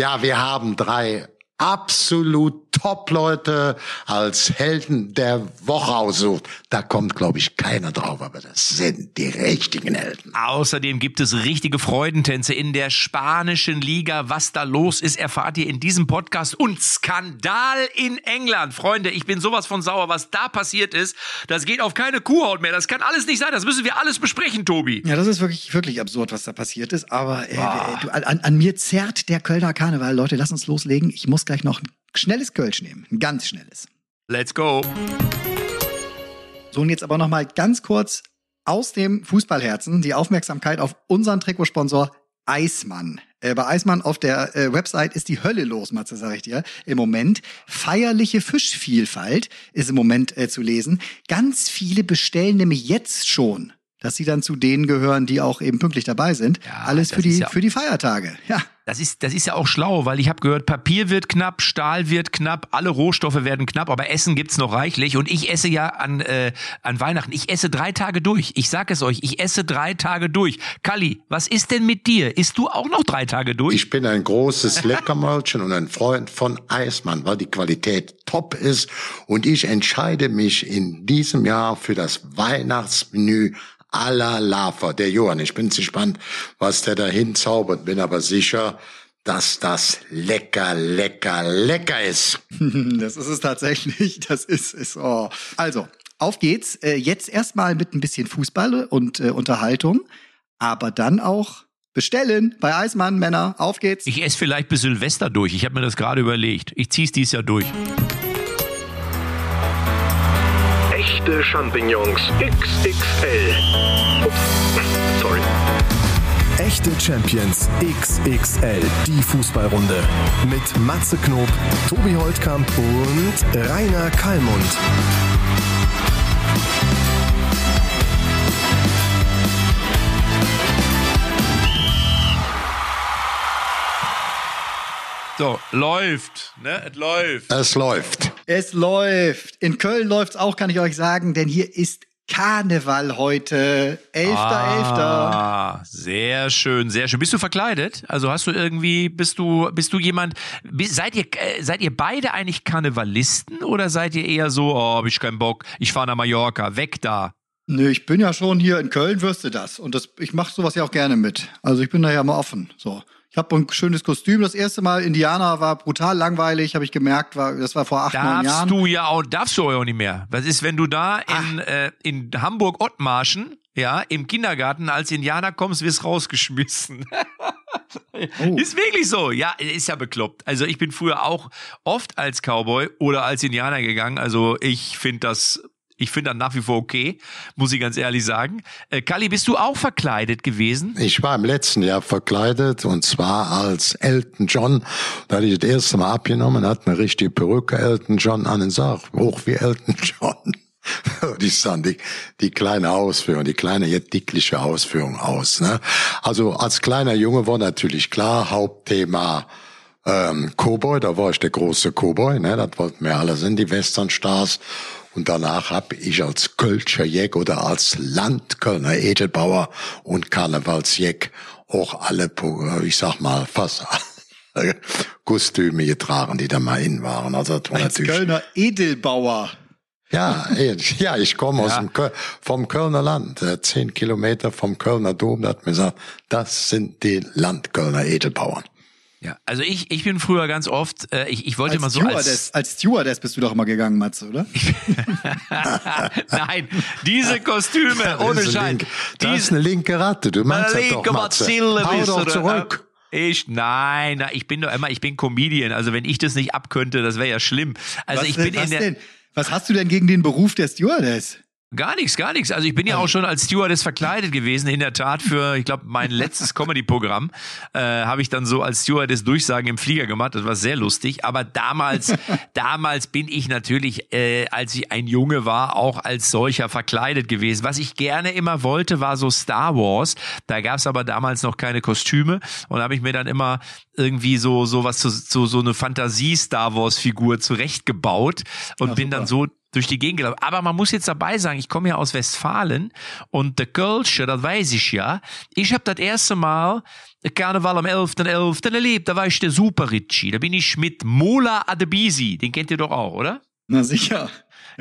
Ja, wir haben drei absolut Top-Leute als Helden der Woche aussucht. Da kommt, glaube ich, keiner drauf, aber das sind die richtigen Helden. Außerdem gibt es richtige Freudentänze in der spanischen Liga. Was da los ist, erfahrt ihr in diesem Podcast. Und Skandal in England. Freunde, ich bin sowas von sauer, was da passiert ist. Das geht auf keine Kuhhaut mehr. Das kann alles nicht sein. Das müssen wir alles besprechen, Tobi. Ja, das ist wirklich, wirklich absurd, was da passiert ist. Aber äh, du, an, an mir zerrt der Kölner Karneval. Leute, lass uns loslegen. Ich muss gleich noch ein schnelles Kölsch nehmen. Ein ganz schnelles. Let's go. So, und jetzt aber noch mal ganz kurz aus dem Fußballherzen die Aufmerksamkeit auf unseren Trikotsponsor Eismann. Äh, bei Eismann auf der äh, Website ist die Hölle los, Matze, sag ich dir. Im Moment. Feierliche Fischvielfalt ist im Moment äh, zu lesen. Ganz viele bestellen nämlich jetzt schon, dass sie dann zu denen gehören, die auch eben pünktlich dabei sind. Ja, Alles für die, ja- für die Feiertage. Ja. Das ist, das ist ja auch schlau, weil ich habe gehört, Papier wird knapp, Stahl wird knapp, alle Rohstoffe werden knapp, aber Essen gibt's noch reichlich. Und ich esse ja an, äh, an Weihnachten, ich esse drei Tage durch. Ich sag es euch, ich esse drei Tage durch. Kalli, was ist denn mit dir? Isst du auch noch drei Tage durch? Ich bin ein großes Leckermäulchen und ein Freund von Eismann, weil die Qualität top ist. Und ich entscheide mich in diesem Jahr für das Weihnachtsmenü la Lava. Der Johann, ich bin gespannt, was der da hinzaubert, bin aber sicher, dass das lecker, lecker, lecker ist. Das ist es tatsächlich. Das ist es. Oh. Also, auf geht's. Äh, jetzt erstmal mit ein bisschen Fußball und äh, Unterhaltung, aber dann auch bestellen bei Eismann, Männer. Auf geht's. Ich esse vielleicht bis Silvester durch. Ich habe mir das gerade überlegt. Ich zieh's dies Jahr durch. Echte Champignons XXL. Ups, sorry. Echte Champions XXL, die Fußballrunde. Mit Matze Knob, Tobi Holtkamp und Rainer Kallmund. So, läuft, ne? Es läuft. Es läuft. Es läuft. In Köln läuft's auch, kann ich euch sagen, denn hier ist Karneval heute. Elfter, Elfter. Ah, sehr schön, sehr schön. Bist du verkleidet? Also hast du irgendwie, bist du, bist du jemand, seid ihr, äh, seid ihr beide eigentlich Karnevalisten oder seid ihr eher so, oh, hab ich keinen Bock, ich fahre nach Mallorca, weg da? Nö, ich bin ja schon hier in Köln, wirst du das. Und das, ich mache sowas ja auch gerne mit. Also ich bin da ja mal offen. So. Ich habe ein schönes Kostüm. Das erste Mal Indianer war brutal langweilig, habe ich gemerkt. War, das war vor acht, neun Darfst Jahren. du ja auch, darfst du auch nicht mehr. Was ist, wenn du da in, äh, in Hamburg-Ottmarschen, ja, im Kindergarten als Indianer kommst, wirst rausgeschmissen. Oh. Ist wirklich so. Ja, ist ja bekloppt. Also ich bin früher auch oft als Cowboy oder als Indianer gegangen. Also ich finde das, ich finde das nach wie vor okay, muss ich ganz ehrlich sagen. Äh, Kali, bist du auch verkleidet gewesen? Ich war im letzten Jahr verkleidet und zwar als Elton John. Da hatte ich das erste Mal abgenommen, hat eine richtige Perücke Elton John an und sag, hoch wie Elton John. Die sahen die, die kleine Ausführung, die kleine, jetzt dickliche Ausführung aus. Ne? Also als kleiner Junge war natürlich klar, Hauptthema ähm, Cowboy, da war ich der große Cowboy, ne? das wollten wir alle sind, die Westernstars. Und danach habe ich als Kölscher Jeck oder als Landkölner Edelbauer und Karnevalsjeck auch alle, Po- ich sag mal, fast alle Kostüme getragen, die da mal in waren. Also das war Als natürlich Kölner Edelbauer. ja, ich- ja, ich komme aus dem Köl vom Kölner Land, äh, zehn Kilometer vom Kölner Dom. Da hat mir gesagt, das sind die Landkölner Edelbauern. Ja, also ich, ich bin früher ganz oft, äh, ich, ich wollte Als mal so Stewardess, als als Stewardess bist du doch immer gegangen, Matze, oder? Nein, diese Kostüme, ohne eine linke- Das ist Diese, eine linke Ratte. Du meinst das doch, linke Matze. Bazille Hau doch zurück. äh, Ich, nein, na, ich bin doch immer, ich bin Comedian. Also wenn ich das nicht abkönnte, das wäre ja schlimm. Also was, ich bin was in der, denn? Was hast du denn gegen den Beruf der Stewardess? Gar nichts, gar nichts. Also ich bin ja auch schon als Stewardess verkleidet gewesen. In der Tat für, ich glaube, mein letztes Comedy-Programm äh, habe ich dann so als Stewardess Durchsagen im Flieger gemacht. Das war sehr lustig. Aber damals, damals bin ich natürlich, äh, als ich ein Junge war, auch als solcher verkleidet gewesen. Was ich gerne immer wollte, war so Star Wars. Da gab es aber damals noch keine Kostüme und da habe ich mir dann immer irgendwie so so was zu, zu so eine Fantasie Star Wars Figur zurechtgebaut und Ja, bin super. dann so durch die Gegend gelaufen. Aber man muss jetzt dabei sagen, ich komme ja aus Westfalen und der Kölsche, das weiß ich ja. Ich habe das erste Mal Karneval am 11.11. .11. erlebt. Da war ich der Super Ritchie. Da bin ich mit Mola Adebisi. Den kennt ihr doch auch, oder? Na sicher.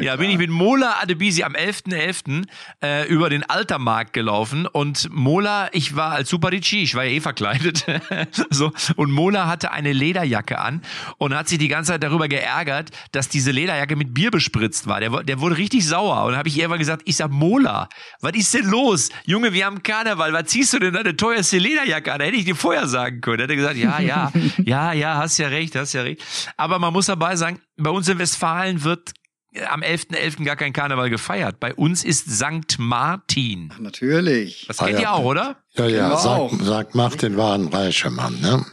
Ja, bin ich mit Mola Adebisi am 11.11. Äh, über den Altermarkt gelaufen und Mola, ich war als Super Ricci, ich war ja eh verkleidet, so, und Mola hatte eine Lederjacke an und hat sich die ganze Zeit darüber geärgert, dass diese Lederjacke mit Bier bespritzt war. Der, der wurde richtig sauer und habe ich irgendwann gesagt, ich sag, Mola, was ist denn los? Junge, wir haben Karneval, was ziehst du denn deine teuerste Lederjacke an? Da hätte ich dir vorher sagen können. Da hat er gesagt, ja, ja, ja, ja, hast ja recht, hast ja recht. Aber man muss dabei sagen, bei uns in Westfalen wird am 11.11. .11. gar kein Karneval gefeiert. Bei uns ist Sankt Martin. Ach, natürlich. Das kennt Ah, ja. ihr auch, oder? Ja, ja, Genau. sag, sag Martin war ein reicher Mann, ne?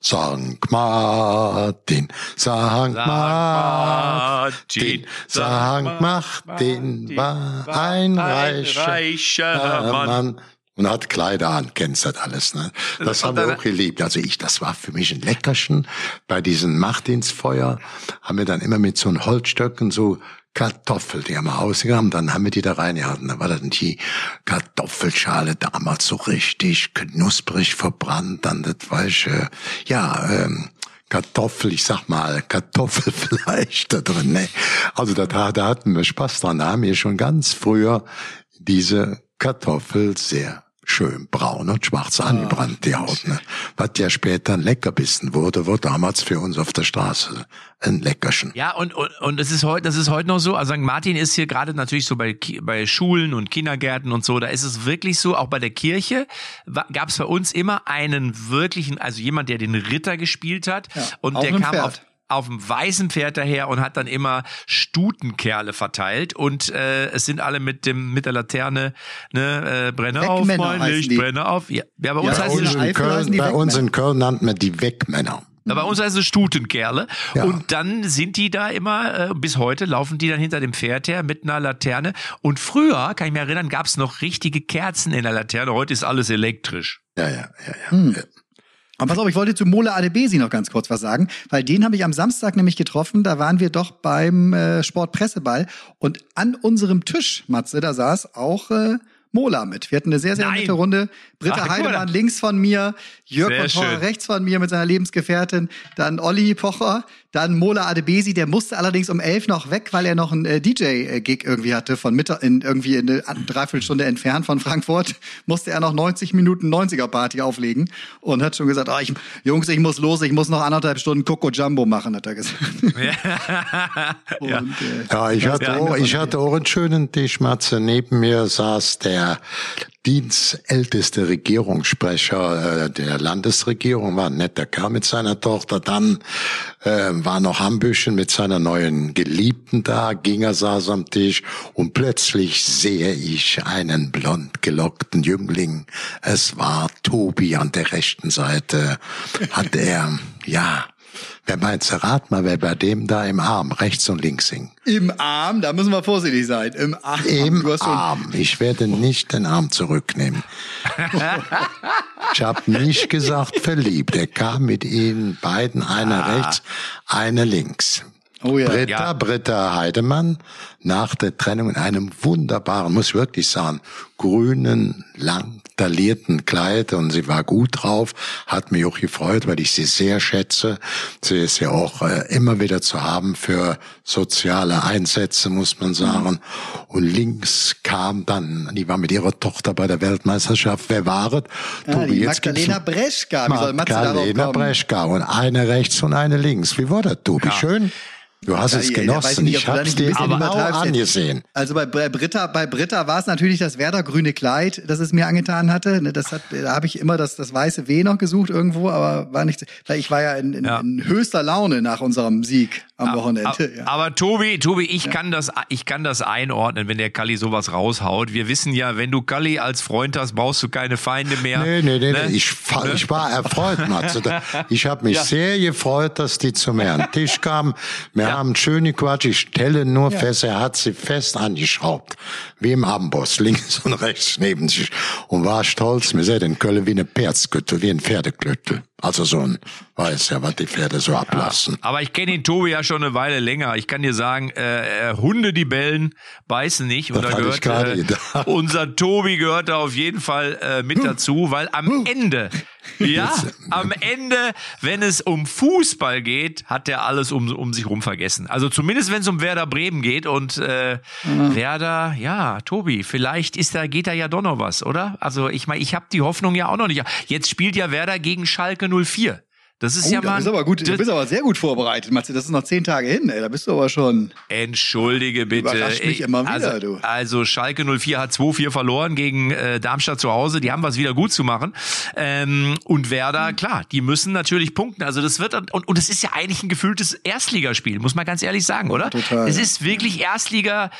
Sankt Martin, Sankt Martin, Sankt Martin war ein reicher Mann. Und hat Kleider an, kennst das alles, ne? Das haben wir auch geliebt. Also ich, das war für mich ein Leckerchen. Bei diesen Martinsfeuer haben wir dann immer mit so einem Holzstöcken so Kartoffel, die haben wir ausgegraben, dann haben wir die da reingehalten. Da war dann die Kartoffelschale damals so richtig knusprig verbrannt, dann das weiche, ja, ähm, Kartoffel, ich sag mal, Kartoffelfleisch da drin, ne? Also da, da, da hatten wir Spaß dran. Da haben wir schon ganz früher diese Kartoffel sehr schön braun und schwarz angebrannt, die Haut, ne? Was ja später ein Leckerbissen wurde, wurde damals für uns auf der Straße ein Leckerchen. Ja, und, und, und es ist heute, das ist heute noch so. Also St. Martin ist hier gerade natürlich so bei, bei Schulen und Kindergärten und so. Da ist es wirklich so, auch bei der Kirche gab es bei uns immer einen wirklichen, also jemand, der den Ritter gespielt hat. Ja, und der kam Pferd. auf, auf dem weißen Pferd daher und hat dann immer Stutenkerle verteilt und äh, es sind alle mit dem mit der Laterne ne äh, brenne auf Wegmänner mein heißen Licht brenne auf ja, ja bei uns Ja, heißt bei es uns in heißen Köln, die bei uns in Köln nannten wir die Wegmänner. Bei uns heißt es Stutenkerle. Ja. Und dann sind die da immer, äh, bis heute laufen die dann hinter dem Pferd her mit einer Laterne. Und früher, kann ich mich erinnern, gab es noch richtige Kerzen in der Laterne. Heute ist alles elektrisch. Ja, ja, ja, ja. Hm. Aber pass auf, ich wollte zu Mola Adebesi noch ganz kurz was sagen, weil den habe ich am Samstag nämlich getroffen. Da waren wir doch beim äh, Sportpresseball und an unserem Tisch, Matze, da saß auch äh, Mola mit. Wir hatten eine sehr, sehr Nein. nette Runde. Britta Ach, Heidemann links von mir, Jörg von schön. rechts von mir mit seiner Lebensgefährtin, dann Olli Pocher, dann Mola Adebesi, der musste allerdings um elf noch weg, weil er noch einen äh, DJ-Gig irgendwie hatte, von Mittag in irgendwie in eine Dreiviertelstunde entfernt von Frankfurt, musste er noch 90 Minuten 90er-Party auflegen und hat schon gesagt, ah, ich, Jungs, ich muss los, ich muss noch anderthalb Stunden Coco Jumbo machen, hat er gesagt. und, ja. äh, Ja, ich hatte, Ja. auch, ich hatte auch einen schönen Tisch, Matze. Neben mir saß der dienstälteste Regierungssprecher äh, der Landesregierung, war ein netter Kerl mit seiner Tochter. Dann äh, war noch Hambüchen mit seiner neuen Geliebten da, Ginger saß am Tisch und plötzlich sehe ich einen blond gelockten Jüngling. Es war Tobi an der rechten Seite. Hat er, ja, wer meint's, rat mal, wer bei dem da im Arm rechts und links hing. Im Arm, da müssen wir vorsichtig sein. Im Arm. Im du Arm. Ich werde nicht den Arm zurücknehmen. Ich habe nicht gesagt verliebt. Er kam mit ihnen beiden, einer rechts, einer links. Oh ja. Britta, Ja. Britta Heidemann, nach der Trennung in einem wunderbaren, muss ich wirklich sagen, grünen, lang taillierten Kleid und sie war gut drauf, hat mich auch gefreut, weil ich sie sehr schätze. Sie ist ja auch äh, immer wieder zu haben für soziale Einsätze, muss man sagen. Und links kam dann, die war mit ihrer Tochter bei der Weltmeisterschaft. Wer war es? Tobi, die jetzt gibt's Magdalena Breschka. Wie soll Magdalena? Breschka und eine rechts und eine links. Wie war das, Tobi? Schön? Du hast es Ja, genossen. nicht, Ich nicht ein dir genau angesehen. Also bei, bei Britta, bei Britta war es natürlich das Werder-grüne Kleid, das es mir angetan hatte. Ne, Das hat, da habe ich immer das, das weiße W noch gesucht irgendwo, aber war nicht. Ich war ja in, in, Ja. in höchster Laune nach unserem Sieg am Wochenende. Aber, ja. aber Tobi, Tobi, ich kann das, ich kann das einordnen, wenn der Kalli sowas raushaut. Wir wissen ja, wenn du Kalli als Freund hast, brauchst du keine Feinde mehr. Nee, nee, nee, Ne? nee. Ich, fa- ich war erfreut, Matze. Ich habe mich sehr gefreut, dass die zu mir an den Tisch kamen. Wir haben schöne Quatsch. Ich stelle nur fest, er hat sie fest angeschraubt. Wie im Amboss, links und rechts neben sich. Und war stolz. Wir sehen in Köln wie eine Perzgütte, wie ein Pferdeklöttel. Also so ein weiß ja, was die Pferde so ablassen. Aber ich kenne den Tobi ja schon eine Weile länger. Ich kann dir sagen, äh, äh, Hunde, die bellen, beißen nicht. Und Das da gehört äh, unser Tobi gehört da auf jeden Fall äh, mit dazu, weil am Ende, ja, am Ende, wenn es um Fußball geht, hat der alles um, um sich rum vergessen. Also zumindest wenn es um Werder Bremen geht und äh, Werder, ja, Tobi, vielleicht ist da geht da ja doch noch was, oder? Also ich meine, ich habe die Hoffnung ja auch noch nicht. Jetzt spielt ja Werder gegen Schalke 04. Das ist Oh, ja mal. bist du aber gut, du bist aber sehr gut vorbereitet, Matze. Das ist noch zehn Tage hin, ey. Da bist du aber schon. Entschuldige bitte. Überrascht mich Ich- immer wieder, also, du. Also Schalke 04 hat 2-4 verloren gegen äh, Darmstadt zu Hause. Die haben was wieder gut zu machen. Ähm, und Werder, Hm. klar, die müssen natürlich punkten. Also das wird und, und es ist ja eigentlich ein gefühltes Erstligaspiel, muss man ganz ehrlich sagen, oder? total, Es ist wirklich Erstliga.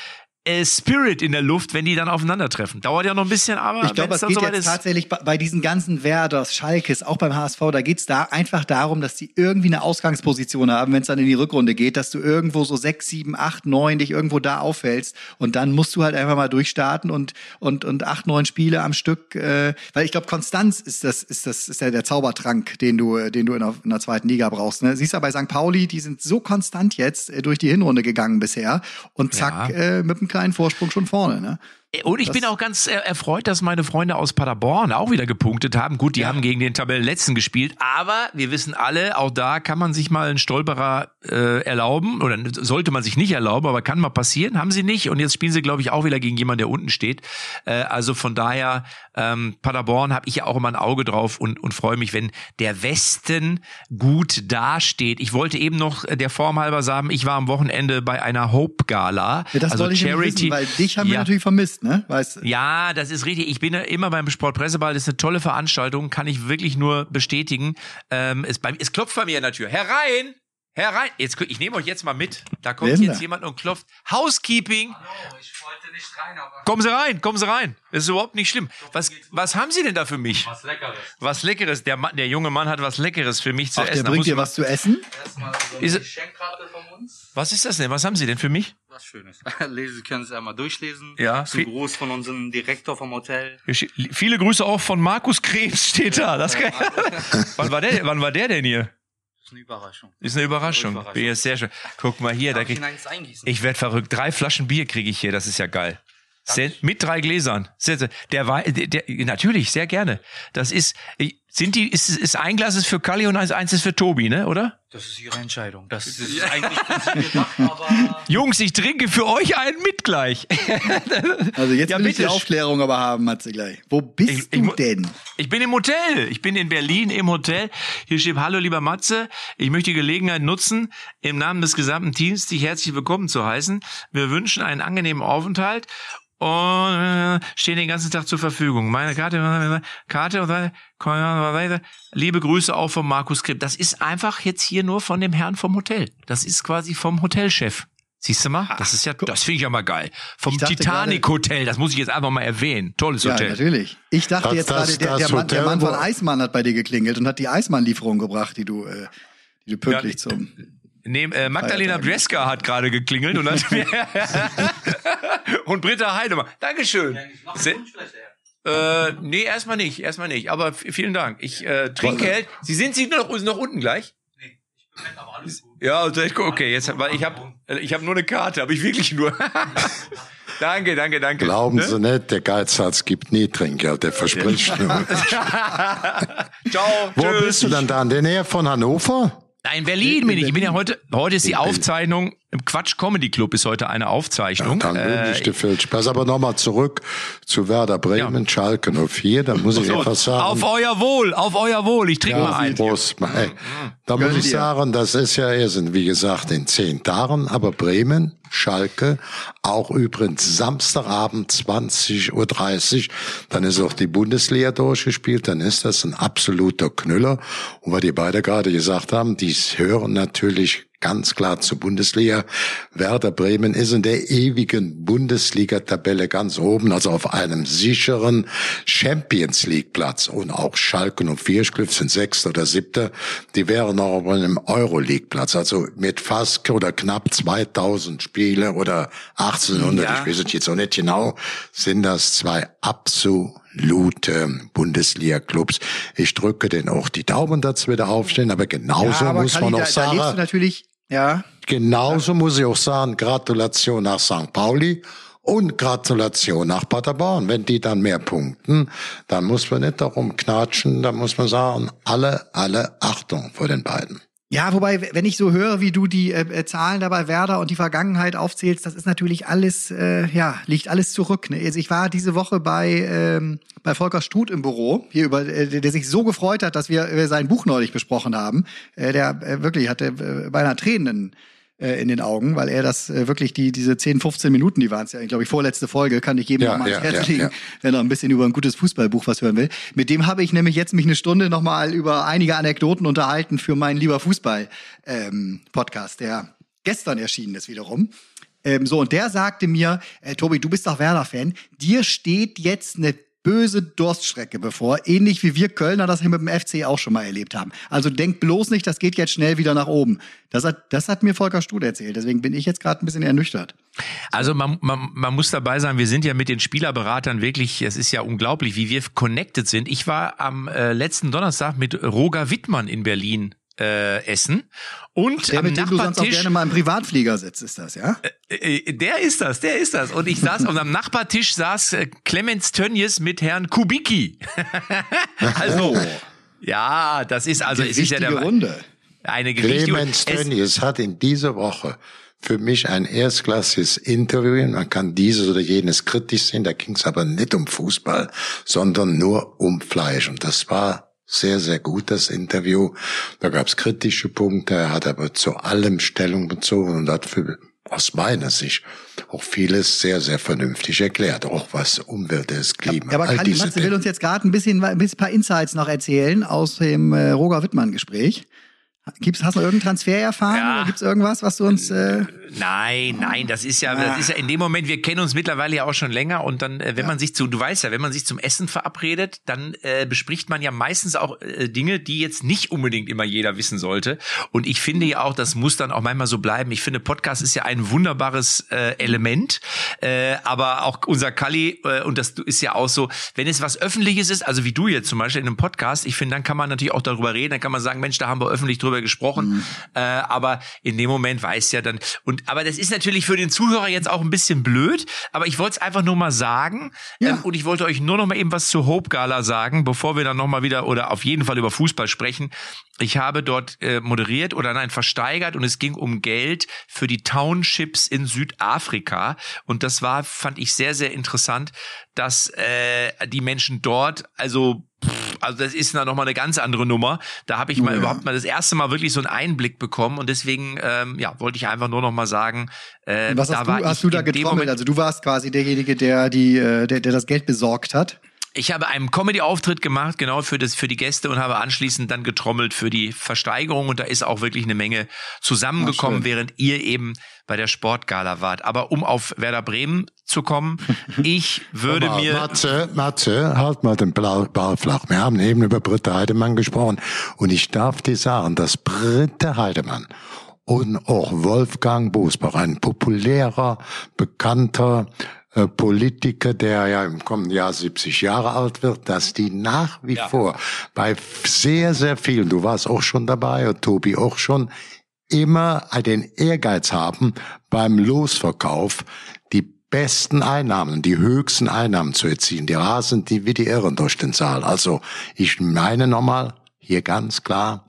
Äh, Spirit in der Luft, wenn die dann aufeinandertreffen. Dauert ja noch ein bisschen, aber Ich glaube, es geht soweit jetzt ist. tatsächlich bei, diesen ganzen Werders, Schalkes, auch beim HSV, da geht's da einfach darum, dass die irgendwie eine Ausgangsposition haben, wenn es dann in die Rückrunde geht, dass du irgendwo so sechs, sieben, acht, neun dich irgendwo da aufhältst und dann musst du halt einfach mal durchstarten und und und acht, neun Spiele am Stück, äh, weil ich glaube, Konstanz ist das ist das ist ja der Zaubertrank, den du äh, den du in der, in der zweiten Liga brauchst. Ne? Siehst du bei St. Pauli, die sind so konstant jetzt äh, durch die Hinrunde gegangen bisher und zack Ja. äh, mit einem kleinen Vorsprung schon vorne. Ne? Und ich bin auch ganz äh, erfreut, dass meine Freunde aus Paderborn auch wieder gepunktet haben. Gut, die haben gegen den Tabellenletzten gespielt, aber wir wissen alle, auch da kann man sich mal einen Stolperer äh, erlauben oder sollte man sich nicht erlauben, aber kann mal passieren, haben sie nicht. Und jetzt spielen sie, glaube ich, auch wieder gegen jemanden, der unten steht. Äh, also von daher, ähm, Paderborn habe ich ja auch immer ein Auge drauf und, und freue mich, wenn der Westen gut dasteht. Ich wollte eben noch der Form halber sagen, ich war am Wochenende bei einer Hope-Gala. Ja, das also wollte ich Charity. wissen, weil dich haben wir Ja. natürlich vermisst, ne? Weißt, Ja, das ist richtig. Ich bin ja immer beim Sportpresseball. Das ist eine tolle Veranstaltung, kann ich wirklich nur bestätigen. Ähm, es, bei, es klopft bei mir an der Tür. Herein! Herein! Jetzt, ich nehme euch jetzt mal mit. Da Wer kommt denn jetzt da? jemand und klopft. Housekeeping! Ich wollte nicht rein, aber Kommen Sie rein, kommen Sie rein. Das ist überhaupt nicht schlimm. Was, was haben Sie denn da für mich? was Leckeres. Was Leckeres. Der, Mann, der junge Mann hat was Leckeres für mich zu Ach, der essen. Da bringt dir was zu essen? Erstmal so eine Ist- Geschenkkarte von uns. Was ist das denn? Was haben Sie denn für mich? Was Schönes. Lesen, Sie können es einmal durchlesen. Ja, Zum viel- Gruß von unserem Direktor vom Hotel. Viele Grüße auch von Markus Krebs steht da. Das kann, wann, war der, wann war der denn hier? Das ist eine Überraschung. Ist eine Überraschung. Überraschung. Bin sehr schön. Guck mal hier, da Darf ich krieg, eins eingießen? ich werd verrückt. Drei Flaschen Bier kriege ich hier. Das ist ja geil. Sehr, mit drei Gläsern. Sehr, sehr, der der, der, natürlich, sehr gerne. Das ist, ich- sind die, ist, ist ein Glas ist für Kalli und eins, eins ist für Tobi, ne, oder? Das ist Ihre Entscheidung. Das ist eigentlich von Sie gedacht, aber Jungs, ich trinke für euch einen mit gleich. Also jetzt Ja, will ich die bitte. Aufklärung aber haben, Matze gleich. Wo bist Ich- ich du denn? Ich bin im Hotel. Ich bin in Berlin im Hotel. Hier steht Hallo, lieber Matze. Ich möchte die Gelegenheit nutzen, im Namen des gesamten Teams dich herzlich willkommen zu heißen. Wir wünschen einen angenehmen Aufenthalt und äh, stehen den ganzen Tag zur Verfügung. Meine Karte, Karte und liebe Grüße auch von Markus Kripp. Das ist einfach jetzt hier nur von dem Herrn vom Hotel. Das ist quasi vom Hotelchef. Siehst du mal? Das ist ja, das finde ich ja mal geil. Vom Titanic Hotel, das muss ich jetzt einfach mal erwähnen. Tolles Ja, Hotel. natürlich. Ich dachte Das- jetzt das- gerade, der, der, Mann, der Mann von Eismann hat bei dir geklingelt und hat die Eismann-Lieferung gebracht, die du, äh, die du pünktlich Ja, zum. Nee, äh, Magdalena. Brieska hat gerade geklingelt und hat mir und Britta Heidemann. Dankeschön. Se äh, nee, erstmal nicht, erstmal nicht. Aber vielen Dank. Ich äh, trinke hält. Sie sind Sie noch, noch unten gleich? aber alles gut. Ja, also ich- okay, jetzt weil ich habe ich habe nur eine Karte, habe ich wirklich nur. danke, danke, danke. Glauben Ne? Sie nicht, der Geizhals gibt nie Trinkgeld, der verspricht nur. Ciao. Wo tschüss. bist du denn da? In der Nähe von Hannover? Nein, in Berlin bin ich. Ich bin ja heute, heute ist die Aufzeichnung, im Quatsch Comedy Club ist heute eine Aufzeichnung. Dann Äh, ich Spaß. Aber nochmal zurück zu Werder Bremen, Schalke 04. Da muss ich etwas sagen. auf euer Wohl, auf euer Wohl. Ich trinke mal ein. Prost. Ey, da muss ich dir. sagen, das ist ja erst, wie gesagt, in zehn Tagen, aber Bremen, Schalke, auch übrigens Samstagabend 20.30 Uhr, dann ist auch die Bundesliga durchgespielt, dann ist das ein absoluter Knüller. Und weil die beide gerade gesagt haben, die hören natürlich ganz klar zur Bundesliga. Werder Bremen ist in der ewigen Bundesliga-Tabelle ganz oben, also auf einem sicheren Champions League-Platz. Und auch Schalke und Vierschliff sind Sechster oder Siebter. Die wären auch auf einem Euroleague-Platz. Also mit fast oder knapp 2000 Spiele oder 1800, Ja. ich weiß es jetzt auch nicht genau, sind das zwei absolute Lute, Bundesliga-Clubs. Ich drücke denen auch die Daumen, dass sie wieder aufstehen, aber genauso aber muss Kalli, man da, auch da sagen. lebst du natürlich, ja. Genauso muss ich auch sagen, Gratulation nach St. Pauli und Gratulation nach Paderborn. Wenn die dann mehr punkten, dann muss man nicht darum knatschen, dann muss man sagen, alle, alle Achtung vor den beiden. Ja, wobei, wenn ich so höre, wie du die äh, äh, Zahlen dabei Werder und die Vergangenheit aufzählst, das ist natürlich alles, äh, ja, liegt alles zurück. Ne? Also ich war diese Woche bei ähm, bei Volker Struth im Büro, hier über, äh, der, sich so gefreut hat, dass wir äh, sein Buch neulich besprochen haben. Äh, der äh, wirklich hatte äh, beinahe Tränen äh, in den Augen, weil er das äh, wirklich die diese 10, 15 Minuten, die waren es ja, glaube ich, vorletzte Folge, kann ich jedem Ja, noch mal ja, ans Herz ja, legen, ja. wenn er ein bisschen über ein gutes Fußballbuch was hören will. Mit dem habe ich nämlich jetzt mich eine Stunde noch mal über einige Anekdoten unterhalten für meinen lieber Fußball ähm, Podcast, der gestern erschienen ist wiederum. Ähm, so und der sagte mir, äh, Tobi, du bist doch Werder-Fan, dir steht jetzt eine böse Durststrecke bevor, ähnlich wie wir Kölner das hier mit dem FC auch schon mal erlebt haben. Also denk bloß nicht, das geht jetzt schnell wieder nach oben. Das hat, das hat mir Volker Stuhl erzählt, deswegen bin ich jetzt gerade ein bisschen ernüchtert. Also man, man, man muss dabei sein, wir sind ja mit den Spielerberatern wirklich, es ist ja unglaublich, wie wir connected sind. Ich war am äh, letzten Donnerstag mit Roger Wittmann in Berlin äh, essen und Der, am mit dem du sonst auch Nachbartisch gerne mal im Privatflieger sitzt, ist das, ja? Äh, Der ist das, der ist das. Und ich saß und am Nachbartisch saß äh, Clemens Tönnies mit Herrn Kubicki. also, ja, das ist also, es ist ja der, Runde. eine gewichtige Clemens es- Tönnies hat in dieser Woche für mich ein erstklassiges Interview. Man kann dieses oder jenes kritisch sehen. Da ging es aber nicht um Fußball, sondern nur um Fleisch. Und das war sehr, sehr gut, das Interview. Da gab es kritische Punkte. Er hat aber zu allem Stellung bezogen und hat für, aus meiner Sicht auch vieles sehr, sehr vernünftig erklärt. Auch was Umwelt ist, Klima, Ja, aber all Kalli diese Matze will uns jetzt gerade ein bisschen, ein bisschen paar Insights noch erzählen aus dem äh, Roger Wittmann-Gespräch. Gibt's, hast du noch irgendeinen Transfer erfahren Ja. oder gibt's irgendwas, was du uns äh, Nein, nein, das ist ja, das ist ja in dem Moment, wir kennen uns mittlerweile ja auch schon länger und dann, äh, wenn man sich zu, du weißt ja, wenn man sich zum Essen verabredet, dann äh, bespricht man ja meistens auch äh, Dinge, die jetzt nicht unbedingt immer jeder wissen sollte. Und ich finde ja auch, das muss dann auch manchmal so bleiben. Ich finde, Podcast ist ja ein wunderbares äh, Element, äh, aber auch unser Kalli, äh, und das ist ja auch so, wenn es was Öffentliches ist, also wie du jetzt zum Beispiel in einem Podcast, ich finde, dann kann man natürlich auch darüber reden, dann kann man sagen, Mensch, da haben wir öffentlich drüber gesprochen, äh, aber in dem Moment weiß ja dann, und aber das ist natürlich für den Zuhörer jetzt auch ein bisschen blöd, aber ich wollte es einfach nur mal sagen ähm, und ich wollte euch nur noch mal eben was zur Hope Gala sagen, bevor wir dann noch mal wieder oder auf jeden Fall über Fußball sprechen. Ich habe dort äh, moderiert oder nein, versteigert und es ging um Geld für die Townships in Südafrika und das war, fand ich sehr, sehr interessant, dass äh, die Menschen dort, also pff, also das ist noch mal eine ganz andere Nummer. Da habe ich mal ja. überhaupt mal das erste Mal wirklich so einen Einblick bekommen und deswegen ähm, ja wollte ich einfach nur noch mal sagen, äh, was da hast war du, hast ich du da getrommelt? Also du warst quasi derjenige, der die, äh, der, der das Geld besorgt hat. Ich habe einen Comedy-Auftritt gemacht, genau für das, für die Gäste und habe anschließend dann getrommelt für die Versteigerung und da ist auch wirklich eine Menge zusammengekommen, Ach, während ihr eben bei der Sportgala wart. Aber um auf Werder Bremen zu kommen, ich würde Aber mir, Matze, Matze, halt mal den Blau- Ball flach. Wir haben eben über Britta Heidemann gesprochen. Und ich darf dir sagen, dass Britta Heidemann und auch Wolfgang Bosbach, ein populärer, bekannter Politiker, der ja im kommenden Jahr 70 Jahre alt wird, dass die nach wie vor bei sehr, sehr vielen, du warst auch schon dabei und Tobi auch schon, immer den Ehrgeiz haben, beim Losverkauf die besten Einnahmen, die höchsten Einnahmen zu erzielen. Die rasen die wie die Irren durch den Saal. Also ich meine nochmal, hier ganz klar,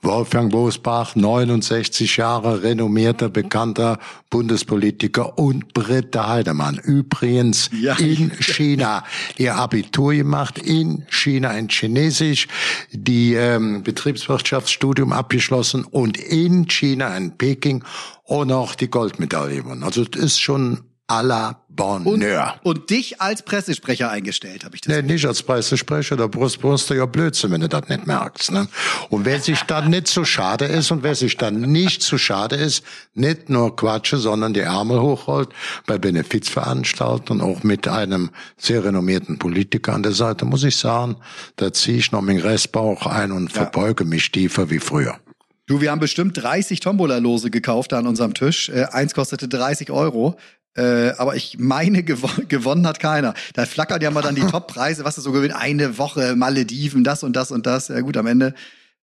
Wolfgang Bosbach, 69 Jahre, renommierter, bekannter Bundespolitiker und Britta Heidemann. Übrigens Ja. in China ihr Abitur gemacht, in China in Chinesisch, die ähm, Betriebswirtschaftsstudium abgeschlossen und in China in Peking auch noch die Goldmedaille gewonnen. Also das ist schon à la Und, Bonheur. und dich als Pressesprecher eingestellt, habe ich das. Nee, nicht als Pressesprecher, der Brustbrust ja Blödsinn, wenn du das nicht merkst. Ne? Und wer sich dann nicht so schade ist und wer sich dann nicht so schade ist, nicht nur Quatsche, sondern die Ärmel hochrollt bei Benefizveranstaltungen, auch mit einem sehr renommierten Politiker an der Seite, muss ich sagen, da ziehe ich noch meinen Restbauch ein und verbeuge mich tiefer wie früher. Du, wir haben bestimmt 30 Tombola-Lose gekauft da an unserem Tisch. Äh, eins kostete 30 Euro. Äh, aber ich meine, gewo gewonnen hat keiner. Da flackern ja mal dann die Top-Preise, was du so gewinnt. Eine Woche Malediven, das und das und das. Ja gut, am Ende.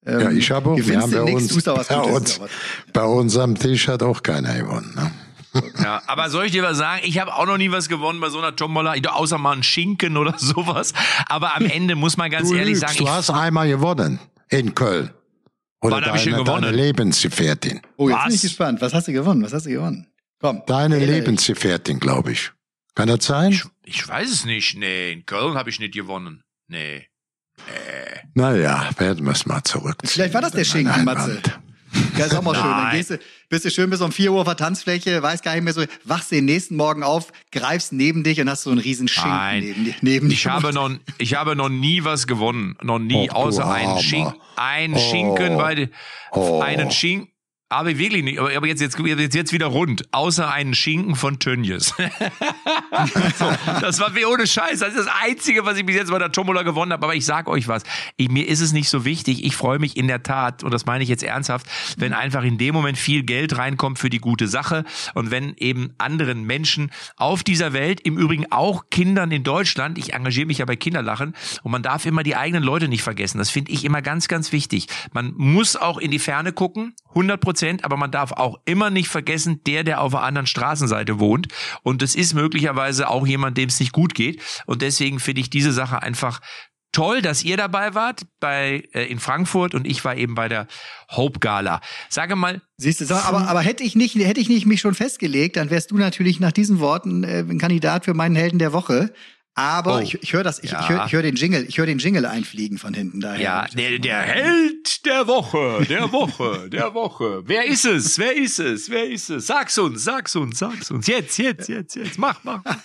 Ähm, Ja, ich habe auch, wir haben bei uns, bei, uns, bei uns am Tisch hat auch keiner gewonnen. Ne? Ja, aber soll ich dir was sagen? Ich habe auch noch nie was gewonnen bei so einer Tombola, außer mal einen Schinken oder sowas. Aber am Ende muss man ganz Du ehrlich lügst, sagen, du ich, hast einmal gewonnen in Köln. Oder Wann ich deine, denn gewonnen? deine Lebensgefährtin. Oh, jetzt bin Was? ich gespannt. Was hast du gewonnen? Was hast du gewonnen? Komm. Deine. Lebensgefährtin, glaube ich. Kann das sein? ich weiß es nicht. Nee, in Köln habe ich nicht gewonnen. Nee. Naja, werden wir es mal zurückziehen. Vielleicht war das der Schinken, Matze. Ja, ist auch mal schön. Dann gehst du, bist du schön bis um 4 Uhr auf der Tanzfläche, weißt gar nicht mehr so, wachst den nächsten Morgen auf, greifst neben dich und hast so einen riesen Schinken Nein. neben, dir- neben Ich dir. habe noch, ich habe noch nie was gewonnen. Noch nie, du außer einen, Armer. Schink, einen Oh. Schinken bei, Oh. einen Schinken. Aber wirklich nicht, aber jetzt, jetzt, jetzt, wieder rund. Außer einen Schinken von Tönnies. so, das war wie ohne Scheiß. Das ist das Einzige, was ich bis jetzt bei der Tombola gewonnen habe. Aber ich sag euch was. Ich, mir ist es nicht so wichtig. Ich freue mich in der Tat, und das meine ich jetzt ernsthaft, wenn einfach in dem Moment viel Geld reinkommt für die gute Sache und wenn eben anderen Menschen auf dieser Welt, im Übrigen auch Kindern in Deutschland, ich engagiere mich ja bei Kinderlachen und man darf immer die eigenen Leute nicht vergessen. Das finde ich immer ganz, ganz wichtig. Man muss auch in die Ferne gucken, 100 Prozent, aber man darf auch immer nicht vergessen, der, der auf der anderen Straßenseite wohnt. Und das ist möglicherweise auch jemand, dem es nicht gut geht. Und deswegen finde ich diese Sache einfach toll, dass ihr dabei wart bei äh, in Frankfurt und ich war eben bei der Hope Gala. Sage mal, Siehst du, aber, aber hätte ich nicht, hätte ich nicht mich schon festgelegt, dann wärst du natürlich nach diesen Worten äh, ein Kandidat für meinen Helden der Woche. Aber Oh. ich, ich höre das, ich, Ja. ich höre hör den Jingle, ich höre den Jingle einfliegen von hinten daher. Ja, der, der Held der Woche, der Woche, der Woche. Wer ist es? Wer ist es? Wer ist es? Sag's uns, sag's uns, sag's uns. Jetzt, jetzt, jetzt, jetzt. Mach, mach. mach.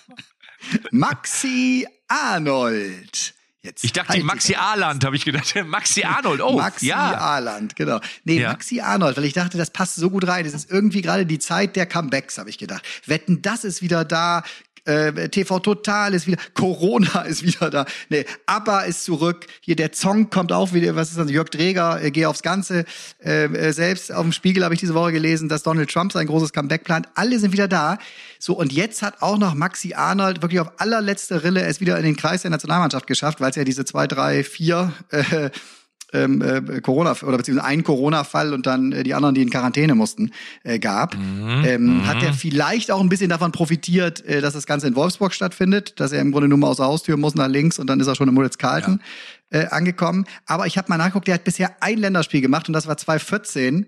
Maxi Arnold. Jetzt Ich dachte, halt Maxi Arland, habe ich gedacht. Maxi Arnold. Oh, Maxi ja. Arland, genau. Nee, Ja. Maxi Arnold, weil ich dachte, das passt so gut rein. Es ist irgendwie gerade die Zeit der Comebacks, habe ich gedacht. Wetten, das ist wieder da. Äh, TV Total ist wieder, Corona ist wieder da. Nee, ABBA ist zurück. Hier der Song kommt auch wieder. Was ist das? Jörg Dreger, äh, geh aufs Ganze. Äh, äh, selbst auf dem Spiegel habe ich diese Woche gelesen, dass Donald Trump sein großes Comeback plant. Alle sind wieder da. So, und jetzt hat auch noch Maxi Arnold wirklich auf allerletzte Rille es wieder in den Kreis der Nationalmannschaft geschafft, weil es ja diese zwei, drei, vier äh, ähm, äh, Corona oder beziehungsweise einen Corona-Fall und dann äh, die anderen, die in Quarantäne mussten, äh, gab. ähm, Hat er vielleicht auch ein bisschen davon profitiert, äh, dass das Ganze in Wolfsburg stattfindet, dass er im Grunde nur mal aus der Haustür muss nach links und dann ist er schon in Moritz-Carlton äh, angekommen. Aber ich habe mal nachgeguckt, der hat bisher ein Länderspiel gemacht und das war 2014,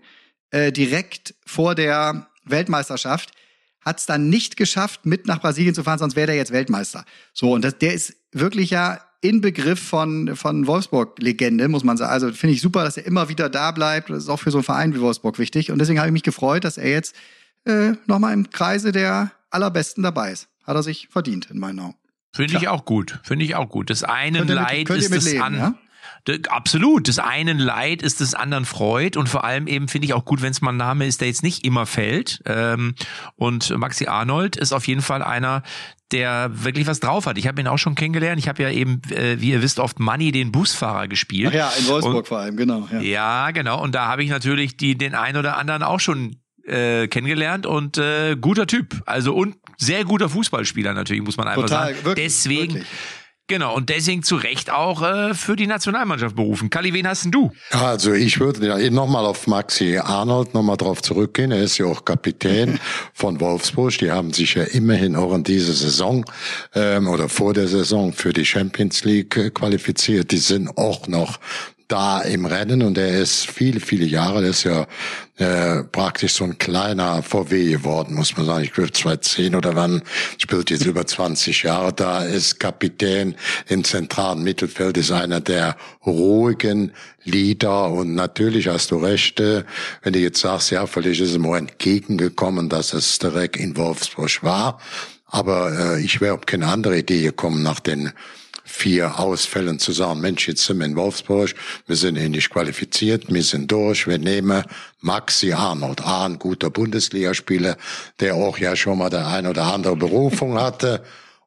äh, direkt vor der Weltmeisterschaft hat es dann nicht geschafft, mit nach Brasilien zu fahren, sonst wäre der jetzt Weltmeister. So, und das, der ist wirklich ja Inbegriff von, von Wolfsburg-Legende, muss man sagen. Also finde ich super, dass er immer wieder da bleibt. Das ist auch für so einen Verein wie Wolfsburg wichtig. Und deswegen habe ich mich gefreut, dass er jetzt äh, nochmal im Kreise der Allerbesten dabei ist. Hat er sich verdient, in meinen Augen. Finde ich auch gut. Finde ich auch gut. Das einen Könnt mit- Leid ihr ist mit das leben, an. ja? Absolut. Das einen Leid ist des anderen Freud und vor allem eben finde ich auch gut, wenn es mal ein Name ist, der jetzt nicht immer fällt. Ähm, und Maxi Arnold ist auf jeden Fall einer, der wirklich was drauf hat. Ich habe ihn auch schon kennengelernt. Ich habe ja eben, äh, wie ihr wisst, oft Money den Busfahrer gespielt. Ach ja, in Wolfsburg Und, vor allem, genau. Ja. ja, genau. Und da habe ich natürlich die, den einen oder anderen auch schon äh, kennengelernt und äh, guter Typ. Also und sehr guter Fußballspieler natürlich, muss man einfach Total, sagen. wirklich, deswegen, wirklich. Genau, und deswegen zu Recht auch äh, für die Nationalmannschaft berufen. Kali, wen hast denn du? Also ich würde ja nochmal auf Maxi Arnold nochmal drauf zurückgehen. Er ist ja auch Kapitän von Wolfsburg. Die haben sich ja immerhin auch in dieser Saison ähm, oder vor der Saison für die Champions League äh, qualifiziert. Die sind auch noch da im Rennen und er ist viele, viele Jahre, der ist ja äh, praktisch so ein kleiner VW geworden, muss man sagen. Ich glaube 2010 oder wann, spielt jetzt über 20 Jahre. Da, ist Kapitän im zentralen Mittelfeld, ist einer der ruhigen Leader. Und natürlich hast du recht, äh, wenn du jetzt sagst, ja, vielleicht ist es mir entgegengekommen, dass es direkt in Wolfsburg war, aber äh, ich wäre auf keine andere Idee gekommen nach den vier Ausfällen zu sagen, Mensch, jetzt sind wir in Wolfsburg, wir sind hier nicht qualifiziert, wir sind durch, wir nehmen Maxi Arnold, A, ein guter Bundesligaspieler, der auch ja schon mal der ein oder andere Berufung hatte,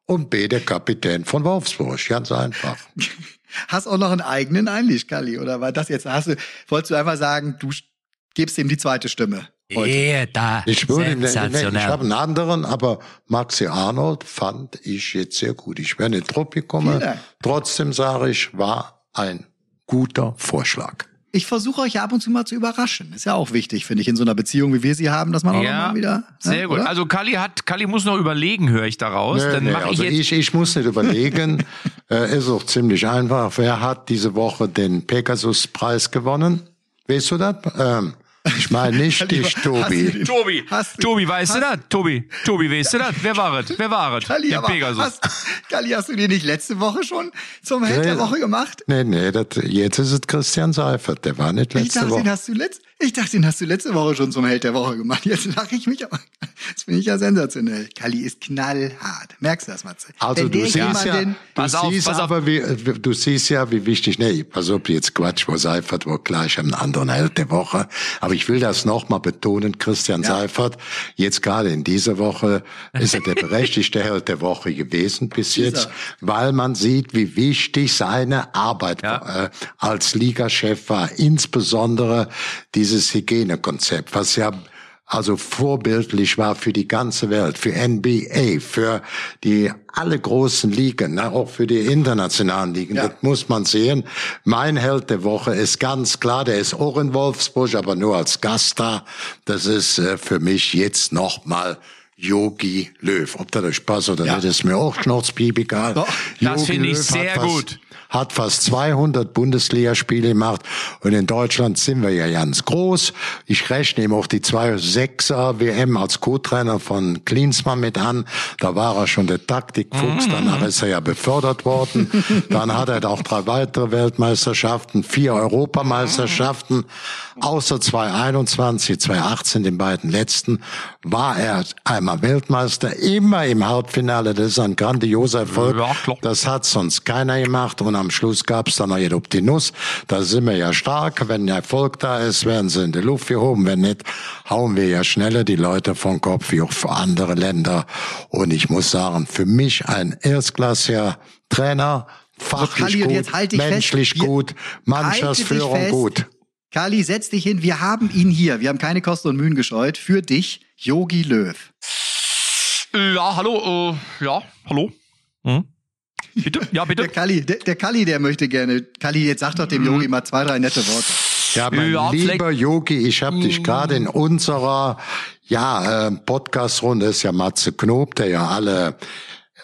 und B, der Kapitän von Wolfsburg, ganz einfach. Hast auch noch einen eigenen eigentlich, Kali, oder war das jetzt, hast du, wolltest du einfach sagen, du gibst ihm die zweite Stimme? Yeah, da. Ich würde, nee, nee, ich Sensationell. habe einen anderen, aber Maxi Arnold fand ich jetzt sehr gut. Ich wäre nicht drauf gekommen. Dank. Trotzdem sage ich, war ein guter Vorschlag. Ich versuche euch ja ab und zu mal zu überraschen. Ist ja auch wichtig, finde ich, in so einer Beziehung, wie wir sie haben, dass man auch Ja, mal wieder. sehr ne, gut. oder? Also Kali hat, Kali muss noch überlegen, höre ich daraus. Nee, Dann nee, mache ich also jetzt. ich, ich muss nicht überlegen. äh, ist auch ziemlich einfach. Wer hat diese Woche den Pegasus-Preis gewonnen? Weißt du das? Ähm, ich meine nicht dich, Tobi. den- Tobi, Tobi, weißt du das? Tobi, Tobi, weißt du das? Wer war es? Wer war es? Der Pegasus. hast, Kali, hast du dir nicht letzte Woche schon zum Held der Nee. Woche gemacht? Nee, nee, das, jetzt ist es Christian Seifert. Der war nicht Ich letzte dachte, den Woche. hast du letzt, ich dachte, den hast du letzte Woche schon zum Held der Woche gemacht. Jetzt lache ich mich aber. Das finde ich ja sensationell. Kali ist knallhart. Merkst du das, Matze? Also Wenn du siehst ja, du Pass auf, siehst pass auf. aber, wie, du siehst ja, wie wichtig, nee, pass auf, jetzt Quatsch, wo Seifert war gleich am anderen Held der Woche. Aber ich will das nochmal betonen, Christian Seifert, jetzt gerade in dieser Woche ist er der berechtigte Held der Woche gewesen bis jetzt, weil man sieht, wie wichtig seine Arbeit Ja. äh, als Ligachef war, insbesondere dieses Hygienekonzept, was ja also vorbildlich war für die ganze Welt, für NBA, für die alle großen Ligen, ne, auch für die internationalen Ligen. Ja. Das muss man sehen. Mein Held der Woche ist ganz klar, der ist auch in Wolfsburg, aber nur als Gast da. Das ist äh, für mich jetzt nochmal Yogi Löw. Ob der euch Spaß oder Ja. nicht, ist mir auch schnurzpiep egal. Doch, das finde ich sehr gut. Hat fast 200 Bundesligaspiele gemacht und in Deutschland sind wir ja ganz groß. Ich rechne ihm auch die 2-6er WM als Co-Trainer von Klinsmann mit an. Da war er schon der Taktikfuchs, danach ist er ja befördert worden. Dann hat er auch drei weitere Weltmeisterschaften, vier Europameisterschaften. Außer 2021, 2018, den beiden letzten, war er einmal Weltmeister, immer im Halbfinale. Das ist ein grandioser Erfolg. Das hat sonst keiner gemacht und am Schluss gab's dann noch jeder auf die Nuss. Da sind wir ja stark. Wenn der Erfolg da ist, werden sie in die Luft gehoben. Wenn nicht, hauen wir ja schneller die Leute vom Kopf wie auch für andere Länder. Und ich muss sagen, für mich ein erstklassiger Trainer, fachlich Kalli, und gut, halt fest. menschlich Wir- gut, Mannschaftsführung fest. gut. Kali, setz dich hin. Wir haben ihn hier. Wir haben keine Kosten und Mühen gescheut. Für dich, Yogi Löw. Ja, hallo, äh, ja, hallo. Hm? Bitte? Ja, bitte. Der Kali, der, der Kali, der möchte gerne. Kali, jetzt sag doch dem Yogi mal zwei, drei nette Worte. Ja, mein Ja, lieber Yogi, ich habe dich gerade in unserer ja, äh, Podcast-Runde, ist ja Matze Knob, der ja alle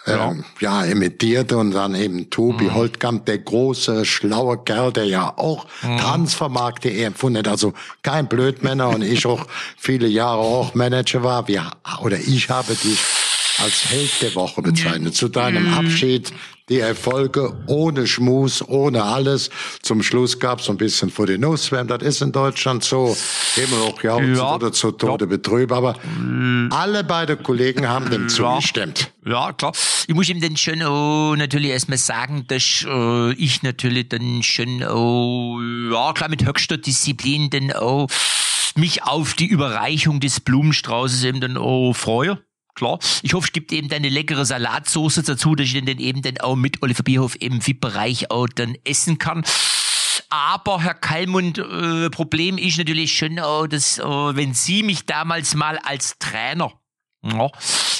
ja. ja, imitierte und dann eben Tobi Holtkamp, der große, schlaue Kerl, der ja auch Transfermarkt.de empfunden hat, also kein Blödmänner und ich auch viele Jahre auch Manager war, wir, oder ich habe dich als Held der Woche bezeichnet. Zu deinem Abschied die Erfolge ohne Schmus, ohne alles. Zum Schluss gab's ein bisschen vor die Nuss. Das ist in Deutschland so. Immer auch ja, Ja. oder zu Tode betrübt. Aber alle beide Kollegen haben dem zugestimmt. Ja, klar. Ich muss ihm dann schon auch natürlich erstmal sagen, dass äh, ich natürlich dann schon auch, ja, klar, mit höchster Disziplin dann auch mich auf die Überreichung des Blumenstraußes eben dann auch freue. Klar. Ich hoffe, es gibt eben dann eine leckere Salatsoße dazu, dass ich den dann eben dann auch mit Oliver Bierhoff im VIP-Bereich auch dann essen kann. Aber Herr Kallmund, äh, Problem ist natürlich schon auch, dass äh, wenn Sie mich damals mal als Trainer ja,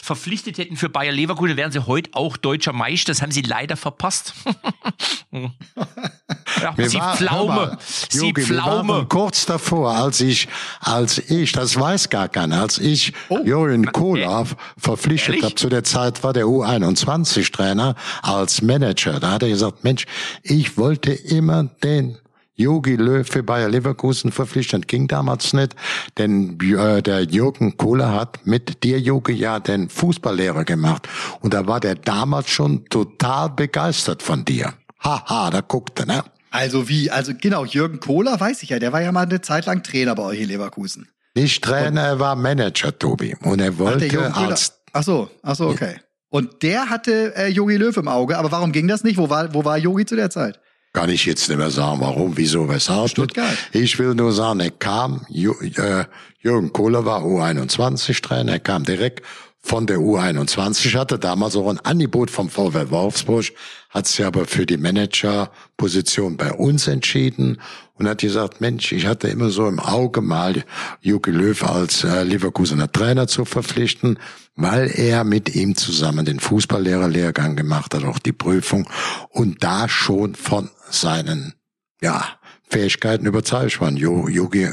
verpflichtet hätten für Bayer Leverkusen, wären sie heute auch deutscher Meister. Das haben sie leider verpasst. ja, sie war- Pflaume. mal, Sie Jogi, Pflaume. kurz davor, als ich, als ich, das weiß gar keiner, als ich Jürgen Kohler verpflichtet habe, zu der Zeit war der U21-Trainer als Manager. Da hat er gesagt, Mensch, ich wollte immer den Jogi Löw für Bayer Leverkusen verpflichtet. Ging damals nicht, denn äh, der Jürgen Kohler hat mit dir, Jogi, ja den Fußballlehrer gemacht. Und da war der damals schon total begeistert von dir. Haha, da guckte, ne? Also wie? Also genau, Jürgen Kohler weiß ich ja. Der war ja mal eine Zeit lang Trainer bei euch in Leverkusen. Nicht Trainer, er war Manager, Tobi. Und er wollte als Ach so, ach so, okay. Und der hatte äh, Yogi Löw im Auge. Aber warum ging das nicht? Wo war, wo war Yogi zu der Zeit? Kann ich jetzt nicht mehr sagen, warum, wieso, weshalb. Stuttgart. Ich will nur sagen, er kam, äh, Jürgen Kohler war U21-Trainer, er kam direkt von der U21 hatte, damals auch ein Angebot vom VW Wolfsburg, hat sich aber für die Managerposition bei uns entschieden und hat gesagt, Mensch, ich hatte immer so im Auge mal Jogi Löw als äh, Leverkusener Trainer zu verpflichten, weil er mit ihm zusammen den Fußballlehrerlehrgang gemacht hat, auch die Prüfung und da schon von seinen ja, Fähigkeiten überzeugt waren. Jogi,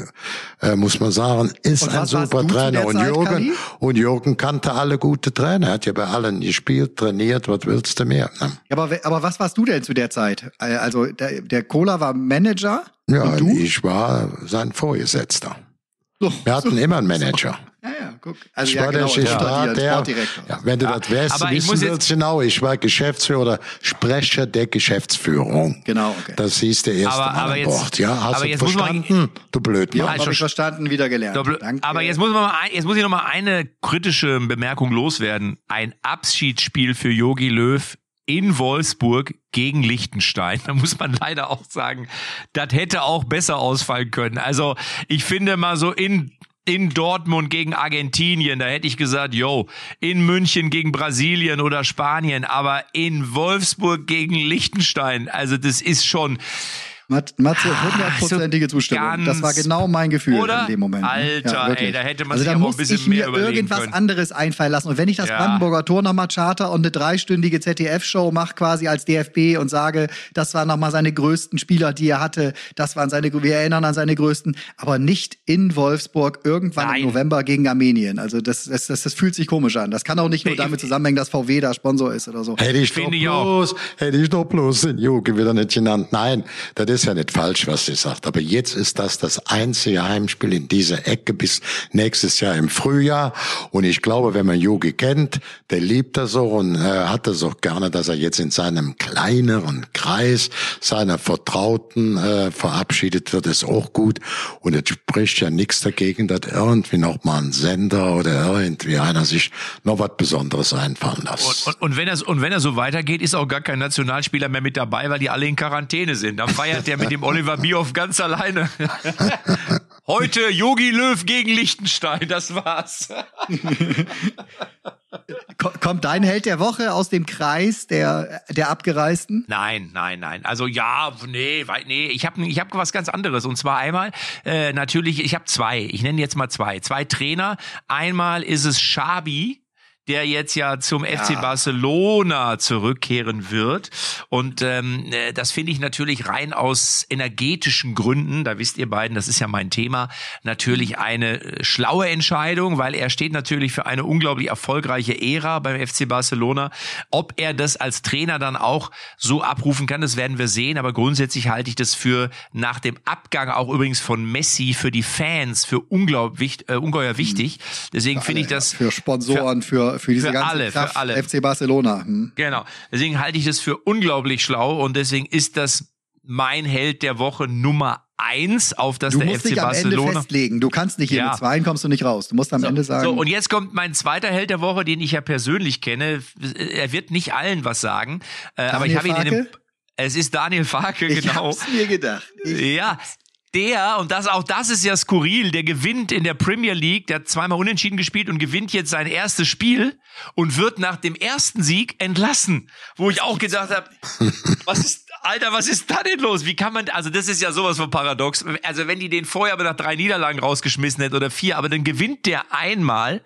äh, muss man sagen, ist ein super Trainer. Und Jürgen, Kali? und Jürgen kannte alle gute Trainer. Er hat ja bei allen gespielt, trainiert, was willst du mehr? Ne? Ja, aber, aber was warst du denn zu der Zeit? Also der, der Kohler war Manager Ja, ich war sein Vorgesetzter. So, Wir hatten so. immer einen Manager. Ja, ja, guck. Also Ich ja, war genau, dir, der, Sportdirektor. ja, wenn du Ja, das wärst, aber wissen jetzt- genau, ich war Geschäftsführer oder Sprecher der Geschäftsführung. Genau, okay. Das hieß der erste Aber- Mal aber an jetzt- Bord. Ja, hast aber du jetzt muss man- verstanden? du blöd ja, habe ich verstanden, wieder gelernt. Doppel- Danke. Aber jetzt muss man mal, ein, jetzt muss ich noch mal eine kritische Bemerkung loswerden. Ein Abschiedsspiel für Yogi Löw in Wolfsburg gegen Liechtenstein. Da muss man leider auch sagen, das hätte auch besser ausfallen können. Also ich finde mal so in in Dortmund gegen Argentinien, da hätte ich gesagt, yo, in München gegen Brasilien oder Spanien, aber in Wolfsburg gegen Liechtenstein, also das ist schon, Mat- Matze, hundertprozentige so Zustimmung. Das war genau mein Gefühl Oder? in dem Moment. ne? Alter, wirklich. ey, da hätte man also sich da aber ein bisschen ich mir mehr irgendwas können. anderes einfallen lassen. Und wenn ich das Ja. Brandenburger Tor nochmal charter und eine dreistündige ZDF-Show mache quasi als DFB und sage, das waren nochmal seine größten Spieler, die er hatte, das waren seine, wir erinnern an seine größten, aber nicht in Wolfsburg irgendwann Nein. im November gegen Armenien. Also das, das, das, das fühlt sich komisch an. Das kann auch nicht nur damit zusammenhängen, dass VW da Sponsor ist oder so. Hätte ich doch bloß, hätte ich doch bloß den Jogi wieder nicht genannt. Nein, das ist ja nicht falsch, was sie sagt. Aber jetzt ist das das einzige Heimspiel in dieser Ecke bis nächstes Jahr im Frühjahr. Und ich glaube, wenn man Jogi kennt, der liebt das so und äh, hat das auch gerne, dass er jetzt in seinem kleineren Kreis seiner Vertrauten äh, verabschiedet wird, ist auch gut. Und es spricht ja nichts dagegen, dass irgendwie noch mal ein Sender oder irgendwie einer sich noch was Besonderes einfallen lässt. Und, und, und, wenn er, und wenn er so weitergeht, ist auch gar kein Nationalspieler mehr mit dabei, weil die alle in Quarantäne sind. Dann feiert er mit dem Oliver Bierhoff ganz alleine. Heute Yogi Löw gegen Liechtenstein, das war's. Ko- Kommt dein Held der Woche aus dem Kreis der, der Abgereisten? Nein, nein, nein. Also ja, nee, nee. Ich habe ich hab was ganz anderes. Und zwar einmal äh, natürlich, ich habe zwei. Ich nenne jetzt mal zwei. Zwei Trainer. Einmal ist es Schabi der jetzt ja zum FC Barcelona zurückkehren wird. Und ähm, äh, das finde ich natürlich rein aus energetischen Gründen, da wisst ihr beiden, das ist ja mein Thema, natürlich eine äh, schlaue Entscheidung, weil er steht natürlich für eine unglaublich erfolgreiche Ära beim FC Barcelona. Ob er das als Trainer dann auch so abrufen kann, das werden wir sehen. Aber grundsätzlich halte ich das für nach dem Abgang auch übrigens von Messi für die Fans für unglaublich, äh, ungeheuer wichtig. Deswegen finde ich das Für Sponsoren, für, für diese für ganze alle, für Kraft alle. FC Barcelona. Hm. Genau. Deswegen halte ich das für unglaublich schlau und deswegen ist das mein Held der Woche Nummer eins, auf das Du der musst FC dich am Ende Barcelona. festlegen. Du kannst nicht hier Ja. mit zweien kommst du nicht raus. Du musst am Ende sagen. So, und jetzt kommt mein zweiter Held der Woche, den ich ja persönlich kenne. Er wird nicht allen was sagen, äh, aber ich Daniel habe ihn in dem, es ist Daniel Farke, ich genau. hab's mir gedacht. Ich, Ja, der, und das auch das ist ja skurril, der gewinnt in der Premier League, der hat zweimal unentschieden gespielt und gewinnt jetzt sein erstes Spiel und wird nach dem ersten Sieg entlassen. Wo ich auch gedacht habe, was ist, Alter, was ist da denn los? Wie kann man, also das ist ja sowas von paradox. Also wenn die den vorher aber nach drei Niederlagen rausgeschmissen hätten oder vier, aber dann gewinnt der einmal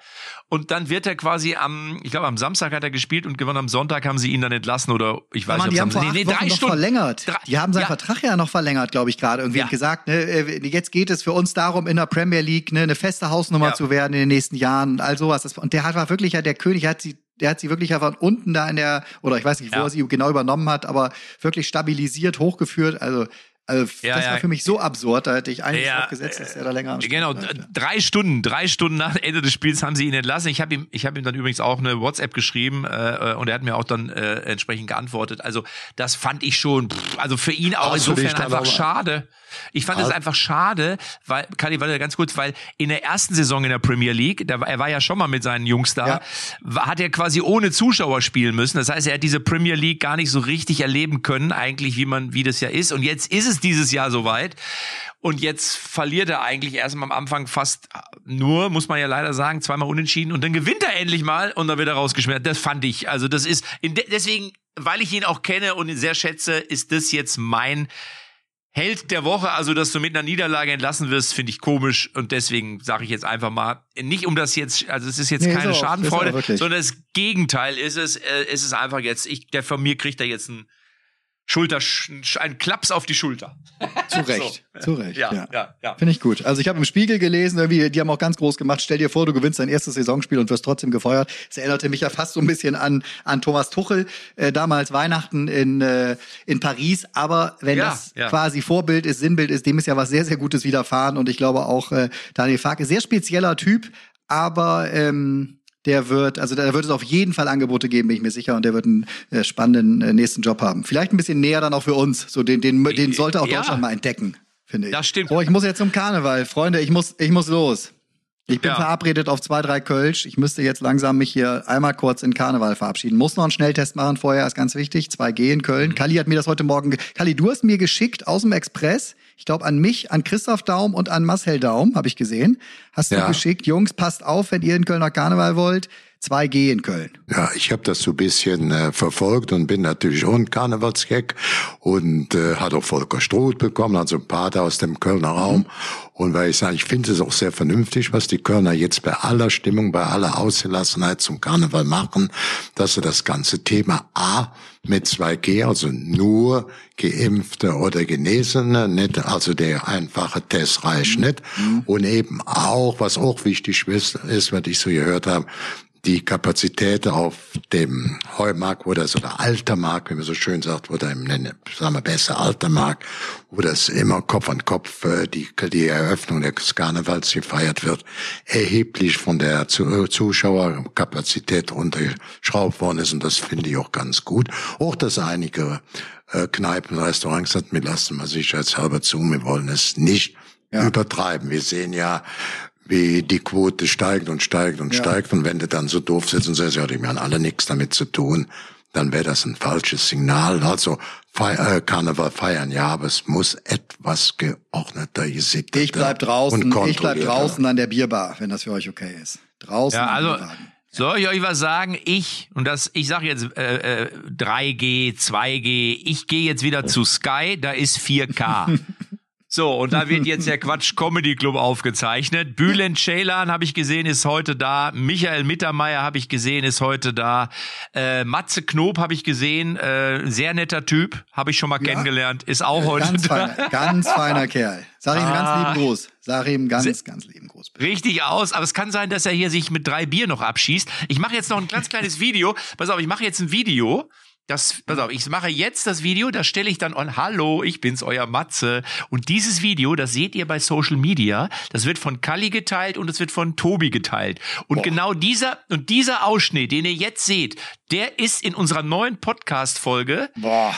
und dann wird er quasi am, ich glaube am Samstag hat er gespielt und gewonnen am Sonntag haben sie ihn dann entlassen oder ich weiß Mann, nicht, die ob haben sie vor nee, nee, drei noch Stunden. verlängert. Drei- die haben seinen ja. Vertrag ja noch verlängert, glaube ich, gerade. Irgendwie Ja. gesagt, ne, äh, jetzt geht es für uns darum, in der Premier League ne, eine feste Hausnummer Ja. zu werden in den nächsten Jahren und all sowas. Und der hat war wirklich ja der König, hat sie der hat sie wirklich von unten da in der, oder ich weiß nicht, wo Ja. er sie genau übernommen hat, aber wirklich stabilisiert, hochgeführt. Also, also Ja, das ja. war für mich so absurd, da hätte ich eigentlich Ja, drauf gesetzt, dass er da länger am Start Genau, bleibt, drei Stunden, drei Stunden nach Ende des Spiels haben sie ihn entlassen. Ich habe ihm, ich habe ihm dann übrigens auch eine WhatsApp geschrieben äh, äh, und er hat mir auch dann äh, entsprechend geantwortet. Also das fand ich schon, pff, also für ihn auch dich insofern einfach aber- schade. Ich fand es Hast- einfach schade, weil, Kali, warte ganz kurz, weil in der ersten Saison in der Premier League, da, war- er war ja schon mal mit seinen Jungs da, Ja. hat er quasi ohne Zuschauer spielen müssen. Das heißt, er hat diese Premier League gar nicht so richtig erleben können, eigentlich, wie man, wie das ja ist. Und jetzt ist es dieses Jahr soweit. Und jetzt verliert er eigentlich erstmal am Anfang fast nur, muss man ja leider sagen, zweimal unentschieden. Und dann gewinnt er endlich mal und dann wird er rausgeschmissen. Das fand ich. Also das ist, deswegen, weil ich ihn auch kenne und ihn sehr schätze, ist das jetzt mein Held der Woche, also dass du mit einer Niederlage entlassen wirst, finde ich komisch. Und deswegen sage ich jetzt einfach mal, nicht um das jetzt, also es ist jetzt nee, keine auch, Schadenfreude, sondern das Gegenteil ist es, äh, ist es einfach jetzt, ich, der von mir kriegt er jetzt ein Schulter, ein Klaps auf die Schulter. Zu Recht, so. zu Recht. Ja, ja, ja. ja. Finde ich gut. Also ich habe im Spiegel gelesen, irgendwie, die haben auch ganz groß gemacht, stell dir vor, du gewinnst dein erstes Saisonspiel und wirst trotzdem gefeuert. Es erinnerte mich ja fast so ein bisschen an, an Thomas Tuchel, äh, damals Weihnachten in, äh, in Paris. Aber wenn ja, das ja. quasi Vorbild ist, Sinnbild ist, dem ist ja was sehr, sehr Gutes widerfahren. Und ich glaube auch äh, Daniel Farke, sehr spezieller Typ, aber ähm, der wird, also da wird es auf jeden Fall Angebote geben, bin ich mir sicher, und der wird einen äh, spannenden äh, nächsten Job haben. Vielleicht ein bisschen näher dann auch für uns. So den, den, den sollte auch ja. Deutschland mal entdecken, finde ich. Das stimmt. So, ich muss jetzt zum Karneval, Freunde, ich muss, ich muss los. Ich bin ja. verabredet auf zwei, drei Kölsch. Ich müsste jetzt langsam mich hier einmal kurz in Karneval verabschieden. Muss noch einen Schnelltest machen vorher, ist ganz wichtig. 2G in Köln. Mhm. Kali hat mir das heute Morgen. Kali, du hast mir geschickt aus dem Express. Ich glaube an mich, an Christoph Daum und an Marcel Daum, habe ich gesehen. Hast ja. du geschickt. Jungs, passt auf, wenn ihr in Köln nach Karneval wollt. 2G in Köln. Ja, ich habe das so ein bisschen äh, verfolgt und bin natürlich auch ein Karnevalsgag und äh, hat auch Volker Struth bekommen, also ein Pater aus dem Kölner Raum. Mhm. Und weil ich sage, ich finde es auch sehr vernünftig, was die Kölner jetzt bei aller Stimmung, bei aller Ausgelassenheit zum Karneval machen, dass sie das ganze Thema A mit 2G, also nur Geimpfte oder Genesene, nicht, also der einfache Test reicht mhm. nicht. Mhm. Und eben auch, was auch wichtig ist, ist, was ich so gehört habe, die Kapazität auf dem Heumarkt oder so der alter Markt, wie man so schön sagt, oder im nenne, sagen wir besser alter Markt, wo das immer Kopf an Kopf äh, die, die Eröffnung des Karnevals gefeiert wird, erheblich von der Zuschauerkapazität runtergeschraubt worden ist und das finde ich auch ganz gut. Auch, dass einige äh, Kneipen, Restaurants sagt, wir lassen mal sicherheitshalber zu, wir wollen es nicht ja. übertreiben. Wir sehen ja, wie die Quote steigt und steigt und ja. steigt. Und wenn du dann so doof sitzt und sagst, ja, die haben alle nichts damit zu tun, dann wäre das ein falsches Signal. Also Feier, äh, Karneval feiern, ja, aber es muss etwas geordneter, gesitteter Ich bleib draußen, ich bleib draußen an der Bierbar, wenn das für euch okay ist. Draußen. Ja, also, soll ich euch was sagen? Ich, und das, ich sage jetzt äh, äh, 3G, 2G, ich gehe jetzt wieder zu Sky, da ist 4K. So, und da wird jetzt der Quatsch Comedy Club aufgezeichnet. Bülent Ceylan habe ich gesehen, ist heute da. Michael Mittermeier habe ich gesehen, ist heute da. Äh, Matze Knob habe ich gesehen, äh, sehr netter Typ, habe ich schon mal ja. kennengelernt, ist auch heute ganz da. Feiner, ganz feiner Kerl. Sag ihm ah. ganz lieben Gruß. Sag ihm ganz, ganz lieben Gruß. Bitte. Richtig aus, aber es kann sein, dass er hier sich mit drei Bier noch abschießt. Ich mache jetzt noch ein ganz kleines Video. Pass auf, ich mache jetzt ein Video das, pass auf, ich mache jetzt das Video, das stelle ich dann on. Hallo, ich bin's, euer Matze. Und dieses Video, das seht ihr bei Social Media, das wird von Kalli geteilt und es wird von Tobi geteilt. Und Boah. genau dieser, und dieser Ausschnitt, den ihr jetzt seht, der ist in unserer neuen Podcast-Folge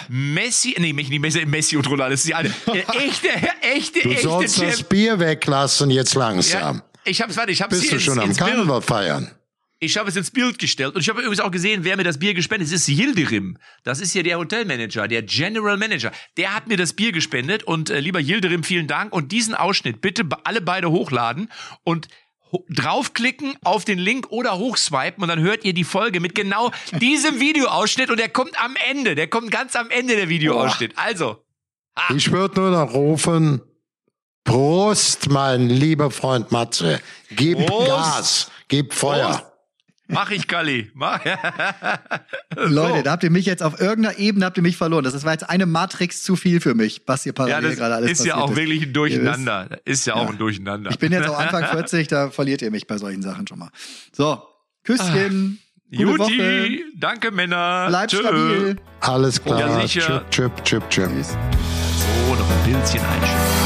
Messi, nee, nicht Messi, Messi und Ronaldo, das ist die eine. Echte, echte, du echte sollst Champ das Bier weglassen jetzt langsam. Ja, ich hab's, warte, ich hab's Bist hier du schon ins, am Karneval feiern? Ich habe es ins Bild gestellt und ich habe übrigens auch gesehen, wer mir das Bier gespendet hat. Es ist Yildirim. Das ist ja der Hotelmanager, der General Manager. Der hat mir das Bier gespendet und äh, lieber Yildirim, vielen Dank. Und diesen Ausschnitt bitte alle beide hochladen und draufklicken auf den Link oder hochswipen und dann hört ihr die Folge mit genau diesem Videoausschnitt und der kommt am Ende. Der kommt ganz am Ende der Videoausschnitt. Also. Ah. Ich würde nur noch rufen, Prost, mein lieber Freund Matze. Gib Prost. Gas, gib Feuer. Prost. Mach ich, Kali. Mach. Leute, da habt ihr mich jetzt auf irgendeiner Ebene habt ihr mich verloren. Das war jetzt eine Matrix zu viel für mich, was hier parallel ja, gerade alles ist ja auch ist. wirklich ein Durcheinander. Ist ja, ja auch ein Durcheinander. Ich bin jetzt auch Anfang 40, da verliert ihr mich bei solchen Sachen schon mal. So, Küsschen. Ah. Gute Juti, Woche. danke Männer. Bleibt Tschö. stabil. Alles klar. Ja, sicher. Chip, chip, chip, chip. So, noch ein Bildchen einschicken.